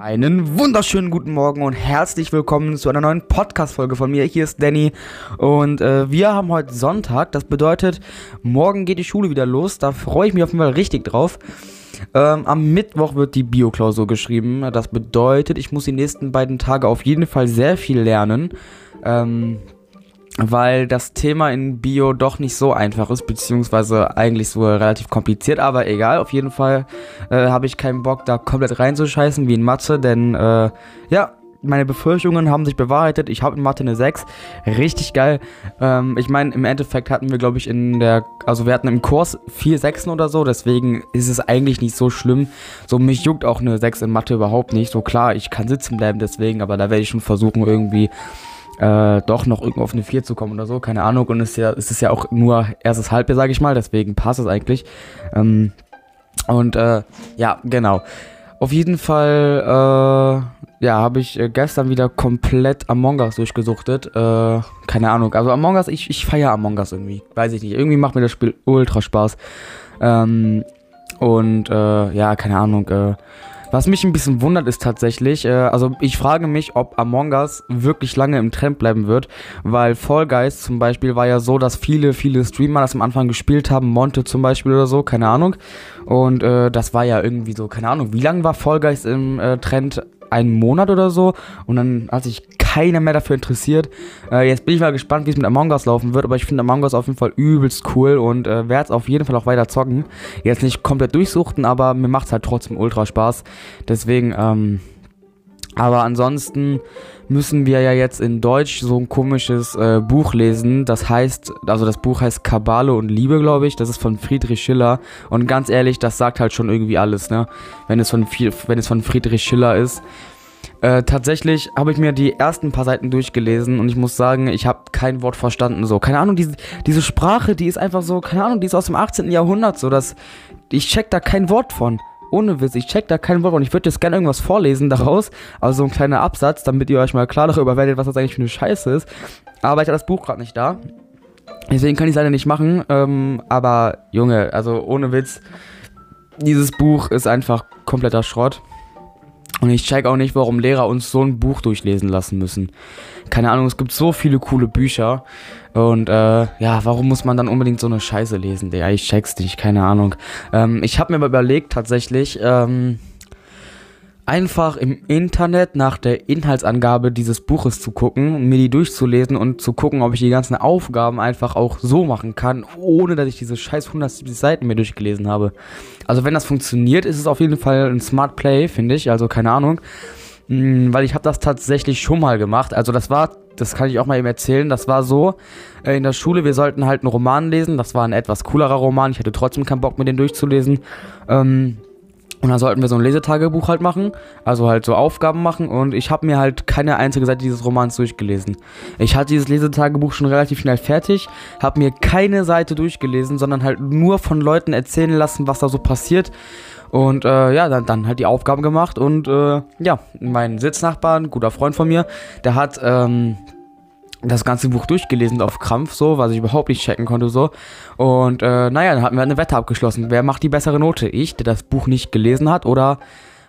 Einen wunderschönen guten Morgen und herzlich willkommen zu einer neuen Podcast-Folge von mir. Hier ist Danny und äh, wir haben heute Sonntag. Das bedeutet, morgen geht die Schule wieder los. Da freue ich mich auf jeden Fall richtig drauf. Ähm, am Mittwoch wird die Bio-Klausur geschrieben. Das bedeutet, ich muss die nächsten beiden Tage auf jeden Fall sehr viel lernen. Ähm, weil das Thema in Bio doch nicht so einfach ist, beziehungsweise eigentlich so relativ kompliziert, aber egal, auf jeden Fall äh, habe ich keinen Bock, da komplett reinzuscheißen wie in Mathe, denn äh, ja, meine Befürchtungen haben sich bewahrheitet. Ich habe in Mathe eine 6. Richtig geil. Ähm, ich meine, im Endeffekt hatten wir, glaube ich, in der, also wir hatten im Kurs vier Sechsen oder so, deswegen ist es eigentlich nicht so schlimm. So, mich juckt auch eine 6 in Mathe überhaupt nicht. So klar, ich kann sitzen bleiben deswegen, aber da werde ich schon versuchen, irgendwie äh, doch noch irgendwo auf eine 4 zu kommen oder so, keine Ahnung. Und es ist ja, es ist ja auch nur erstes Halbjahr, sage ich mal, deswegen passt es eigentlich. Ähm, und äh, ja, genau. Auf jeden Fall, äh, ja, habe ich äh, gestern wieder komplett Among Us durchgesuchtet. Äh, keine Ahnung. Also Among Us, ich, ich feiere Among Us irgendwie. Weiß ich nicht. Irgendwie macht mir das Spiel ultra Spaß. Ähm, und äh, ja, keine Ahnung. Äh, was mich ein bisschen wundert ist tatsächlich, äh, also ich frage mich, ob Among Us wirklich lange im Trend bleiben wird, weil Fall Guys zum Beispiel war ja so, dass viele, viele Streamer das am Anfang gespielt haben, Monte zum Beispiel oder so, keine Ahnung. Und äh, das war ja irgendwie so, keine Ahnung, wie lange war Fall Guys im äh, Trend? Einen Monat oder so und dann hat sich keiner mehr dafür interessiert. Äh, jetzt bin ich mal gespannt, wie es mit Among Us laufen wird, aber ich finde Among Us auf jeden Fall übelst cool und äh, werde es auf jeden Fall auch weiter zocken. Jetzt nicht komplett durchsuchten, aber mir macht es halt trotzdem ultra Spaß. Deswegen, ähm, aber ansonsten müssen wir ja jetzt in Deutsch so ein komisches äh, Buch lesen. Das heißt, also das Buch heißt Kabale und Liebe, glaube ich. Das ist von Friedrich Schiller. Und ganz ehrlich, das sagt halt schon irgendwie alles, ne? Wenn es von, wenn es von Friedrich Schiller ist. Äh, tatsächlich habe ich mir die ersten paar Seiten durchgelesen und ich muss sagen, ich habe kein Wort verstanden. So, keine Ahnung, diese, diese Sprache, die ist einfach so, keine Ahnung, die ist aus dem 18. Jahrhundert, so dass ich check da kein Wort von. Ohne Witz, ich check da kein Wort und ich würde jetzt gerne irgendwas vorlesen daraus, also so ein kleiner Absatz, damit ihr euch mal klar darüber werdet, was das eigentlich für eine Scheiße ist. Aber ich habe das Buch gerade nicht da. Deswegen kann ich es leider nicht machen. Ähm, aber Junge, also ohne Witz, dieses Buch ist einfach kompletter Schrott. Und ich check auch nicht, warum Lehrer uns so ein Buch durchlesen lassen müssen. Keine Ahnung, es gibt so viele coole Bücher. Und äh, ja, warum muss man dann unbedingt so eine Scheiße lesen? Ja, ich check's nicht, keine Ahnung. Ähm, ich habe mir mal überlegt, tatsächlich, ähm, einfach im Internet nach der Inhaltsangabe dieses Buches zu gucken, mir die durchzulesen und zu gucken, ob ich die ganzen Aufgaben einfach auch so machen kann, ohne dass ich diese scheiß 170 Seiten mir durchgelesen habe. Also wenn das funktioniert, ist es auf jeden Fall ein Smart Play, finde ich, also keine Ahnung. Hm, weil ich habe das tatsächlich schon mal gemacht. Also das war, das kann ich auch mal eben erzählen, das war so, äh, in der Schule, wir sollten halt einen Roman lesen. Das war ein etwas coolerer Roman. Ich hatte trotzdem keinen Bock, mir den durchzulesen. Ähm, und dann sollten wir so ein Lesetagebuch halt machen, also halt so Aufgaben machen und ich habe mir halt keine einzige Seite dieses Romans durchgelesen. Ich hatte dieses Lesetagebuch schon relativ schnell fertig, habe mir keine Seite durchgelesen, sondern halt nur von Leuten erzählen lassen, was da so passiert. Und äh, ja, dann, dann halt die Aufgaben gemacht und äh, ja, mein Sitznachbar, ein guter Freund von mir, der hat ähm, das ganze Buch durchgelesen auf Krampf, so, was ich überhaupt nicht checken konnte, so. Und äh, naja, dann hatten wir eine Wette abgeschlossen. Wer macht die bessere Note? Ich, der das Buch nicht gelesen hat, oder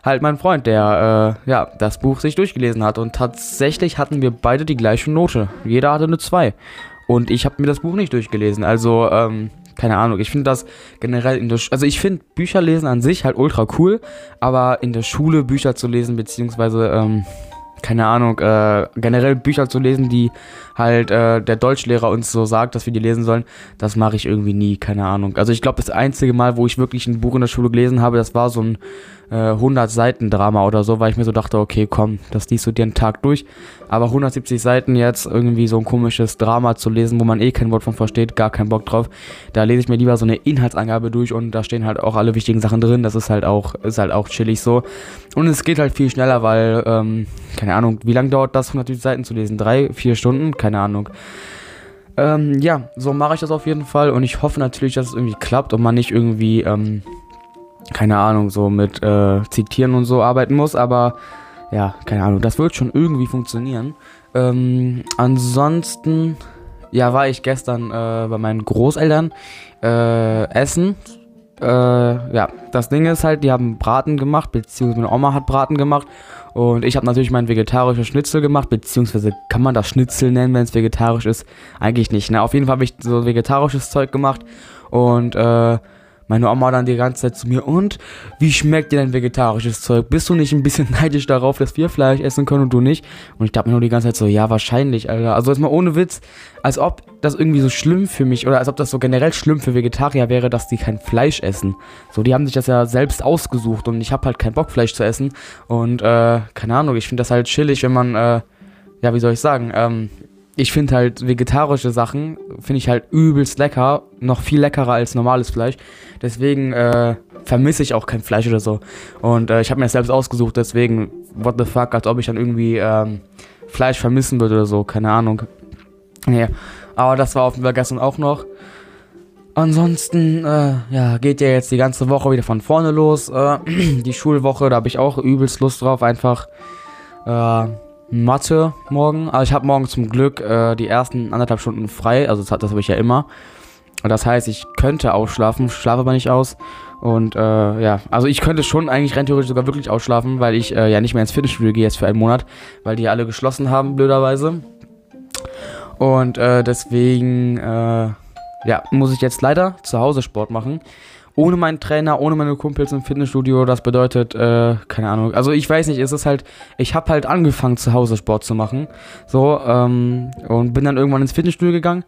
halt mein Freund, der äh, ja das Buch sich durchgelesen hat. Und tatsächlich hatten wir beide die gleiche Note. Jeder hatte eine 2. Und ich habe mir das Buch nicht durchgelesen. Also, ähm, keine Ahnung. Ich finde das generell in der Sch also ich finde Bücher lesen an sich halt ultra cool, aber in der Schule Bücher zu lesen, beziehungsweise ähm, keine Ahnung, äh, generell Bücher zu lesen, die halt äh, der Deutschlehrer uns so sagt, dass wir die lesen sollen, das mache ich irgendwie nie, keine Ahnung. Also ich glaube, das einzige Mal, wo ich wirklich ein Buch in der Schule gelesen habe, das war so ein äh, 100 Seiten Drama oder so, weil ich mir so dachte, okay, komm, das liest du dir einen Tag durch. Aber 170 Seiten jetzt irgendwie so ein komisches Drama zu lesen, wo man eh kein Wort von versteht, gar keinen Bock drauf. Da lese ich mir lieber so eine Inhaltsangabe durch und da stehen halt auch alle wichtigen Sachen drin. Das ist halt auch, ist halt auch chillig so. Und es geht halt viel schneller, weil, ähm, keine Ahnung, wie lange dauert das, 170 Seiten zu lesen? Drei, vier Stunden? Keine Ahnung. Ähm, ja, so mache ich das auf jeden Fall und ich hoffe natürlich, dass es irgendwie klappt und man nicht irgendwie, ähm, keine Ahnung, so mit äh, Zitieren und so arbeiten muss, aber ja, keine Ahnung, das wird schon irgendwie funktionieren. Ähm, ansonsten, ja, war ich gestern äh, bei meinen Großeltern äh, essen. äh, ja, das Ding ist halt, die haben Braten gemacht, beziehungsweise meine Oma hat Braten gemacht. Und ich habe natürlich mein vegetarisches Schnitzel gemacht, beziehungsweise kann man das Schnitzel nennen, wenn es vegetarisch ist? Eigentlich nicht, ne? Auf jeden Fall habe ich so vegetarisches Zeug gemacht. Und äh, meine Oma dann die ganze Zeit zu mir, und wie schmeckt dir dein vegetarisches Zeug? Bist du nicht ein bisschen neidisch darauf, dass wir Fleisch essen können und du nicht? Und ich dachte mir nur die ganze Zeit so, ja, wahrscheinlich, Alter. Also jetzt mal ohne Witz, als ob das irgendwie so schlimm für mich, oder als ob das so generell schlimm für Vegetarier wäre, dass die kein Fleisch essen. So, die haben sich das ja selbst ausgesucht und ich habe halt keinen Bock, Fleisch zu essen. Und, äh, keine Ahnung, ich finde das halt chillig, wenn man, äh, ja, wie soll ich sagen, ähm, ich finde halt vegetarische Sachen, finde ich halt übelst lecker. Noch viel leckerer als normales Fleisch. Deswegen äh, vermisse ich auch kein Fleisch oder so. Und äh, ich habe mir das selbst ausgesucht, deswegen, what the fuck, als ob ich dann irgendwie ähm, Fleisch vermissen würde oder so. Keine Ahnung. Nee, aber das war auf jeden Fall gestern auch noch. Ansonsten, äh, ja, geht ja jetzt die ganze Woche wieder von vorne los. Äh, die Schulwoche, da habe ich auch übelst Lust drauf, einfach. Äh, Mathe morgen. Aber ich habe morgen zum Glück äh, die ersten anderthalb Stunden frei. Also das, das habe ich ja immer. Das heißt, ich könnte ausschlafen, schlafe aber nicht aus. Und äh, ja, also ich könnte schon eigentlich rein theoretisch sogar wirklich ausschlafen, weil ich äh, ja nicht mehr ins Fitnessstudio gehe jetzt für einen Monat, weil die alle geschlossen haben, blöderweise. Und äh, deswegen, äh, ja, muss ich jetzt leider zu Hause Sport machen ohne meinen Trainer, ohne meine Kumpels im Fitnessstudio. Das bedeutet, äh, keine Ahnung. Also ich weiß nicht, es ist halt, ich habe halt angefangen zu Hause Sport zu machen. So, ähm, und bin dann irgendwann ins Fitnessstudio gegangen.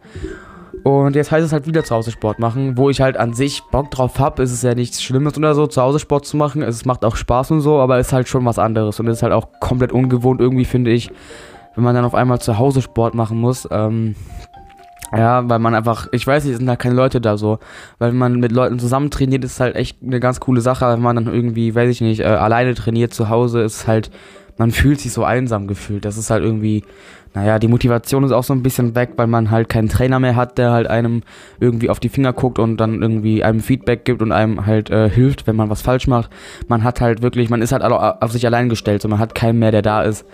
Und jetzt heißt es halt wieder zu Hause Sport machen, wo ich halt an sich Bock drauf habe. Ist es ja nichts Schlimmes oder so, zu Hause Sport zu machen. Es macht auch Spaß und so, aber es ist halt schon was anderes. Und es ist halt auch komplett ungewohnt irgendwie, finde ich, wenn man dann auf einmal zu Hause Sport machen muss. Ähm, ja, weil man einfach, ich weiß nicht, sind da keine Leute da so. Weil wenn man mit Leuten zusammen trainiert, ist halt echt eine ganz coole Sache. Wenn man dann irgendwie, weiß ich nicht, äh, alleine trainiert zu Hause, ist halt, man fühlt sich so einsam gefühlt. Das ist halt irgendwie, naja, die Motivation ist auch so ein bisschen weg, weil man halt keinen Trainer mehr hat, der halt einem irgendwie auf die Finger guckt und dann irgendwie einem Feedback gibt und einem halt äh, hilft, wenn man was falsch macht. Man hat halt wirklich, man ist halt auf sich allein gestellt, so man hat keinen mehr, der da ist.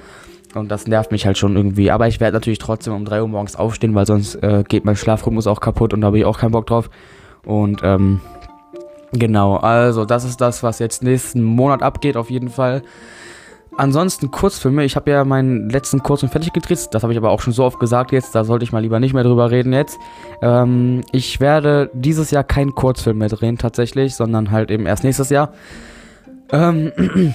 Und das nervt mich halt schon irgendwie. Aber ich werde natürlich trotzdem um 3 Uhr morgens aufstehen, weil sonst äh, geht mein Schlafrhythmus auch kaputt und da habe ich auch keinen Bock drauf. Und ähm, genau, also das ist das, was jetzt nächsten Monat abgeht, auf jeden Fall. Ansonsten Kurzfilme. Ich habe ja meinen letzten Kurzfilm fertig gedreht. Das habe ich aber auch schon so oft gesagt jetzt. Da sollte ich mal lieber nicht mehr drüber reden jetzt. Ähm, ich werde dieses Jahr keinen Kurzfilm mehr drehen tatsächlich, sondern halt eben erst nächstes Jahr. Ähm,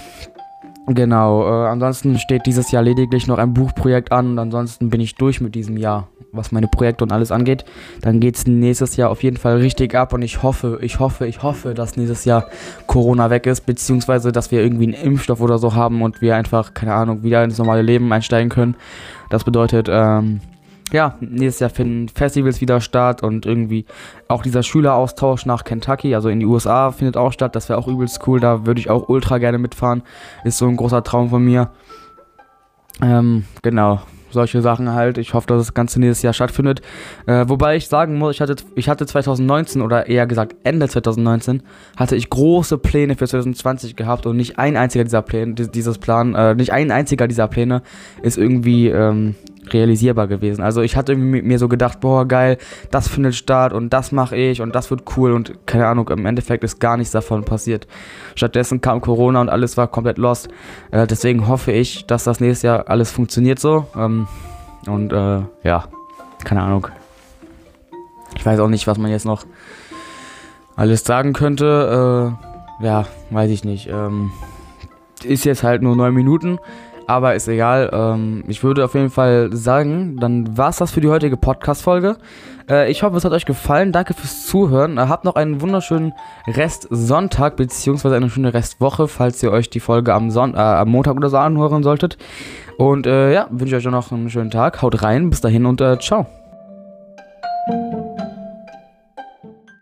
Genau, äh, ansonsten steht dieses Jahr lediglich noch ein Buchprojekt an und ansonsten bin ich durch mit diesem Jahr, was meine Projekte und alles angeht. Dann geht es nächstes Jahr auf jeden Fall richtig ab und ich hoffe, ich hoffe, ich hoffe, dass nächstes Jahr Corona weg ist, beziehungsweise dass wir irgendwie einen Impfstoff oder so haben und wir einfach, keine Ahnung, wieder ins normale Leben einsteigen können. Das bedeutet, ähm, ja, nächstes Jahr finden Festivals wieder statt und irgendwie auch dieser Schüleraustausch nach Kentucky, also in die USA, findet auch statt. Das wäre auch übelst cool. Da würde ich auch ultra gerne mitfahren. Ist so ein großer Traum von mir. Ähm, genau, solche Sachen halt. Ich hoffe, dass das Ganze nächstes Jahr stattfindet. Äh, wobei ich sagen muss, ich hatte, ich hatte 2019 oder eher gesagt Ende 2019 hatte ich große Pläne für 2020 gehabt und nicht ein einziger dieser Pläne, dieses Plan, äh, nicht ein einziger dieser Pläne ist irgendwie ähm, realisierbar gewesen. Also ich hatte mir so gedacht, boah, geil, das findet statt und das mache ich und das wird cool und keine Ahnung, im Endeffekt ist gar nichts davon passiert. Stattdessen kam Corona und alles war komplett lost. Äh, deswegen hoffe ich, dass das nächstes Jahr alles funktioniert so. Ähm, und äh, ja, keine Ahnung. Ich weiß auch nicht, was man jetzt noch alles sagen könnte. Äh, ja, weiß ich nicht. Ähm, ist jetzt halt nur neun Minuten. Aber ist egal. Ähm, ich würde auf jeden Fall sagen, dann war es das für die heutige Podcast-Folge. Äh, ich hoffe, es hat euch gefallen. Danke fürs Zuhören. Äh, habt noch einen wunderschönen Rest Sonntag, beziehungsweise eine schöne Restwoche, falls ihr euch die Folge am, Son äh, am Montag oder so anhören solltet. Und äh, ja, wünsche euch noch einen schönen Tag. Haut rein. Bis dahin und äh, ciao.